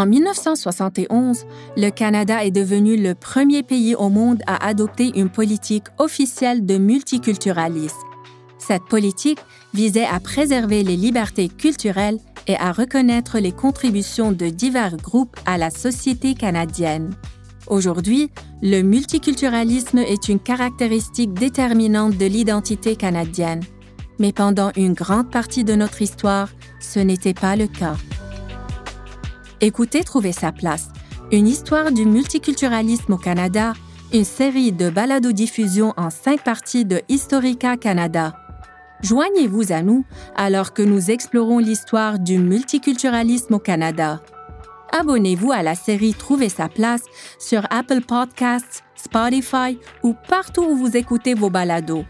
En 1971, le Canada est devenu le premier pays au monde à adopter une politique officielle de multiculturalisme. Cette politique visait à préserver les libertés culturelles et à reconnaître les contributions de divers groupes à la société canadienne. Aujourd'hui, le multiculturalisme est une caractéristique déterminante de l'identité canadienne. Mais pendant une grande partie de notre histoire, ce n'était pas le cas. Écoutez Trouver sa place, une histoire du multiculturalisme au Canada, une série de balados-diffusion en cinq parties de Historica Canada. Joignez-vous à nous alors que nous explorons l'histoire du multiculturalisme au Canada. Abonnez-vous à la série Trouver sa place sur Apple Podcasts, Spotify ou partout où vous écoutez vos balados.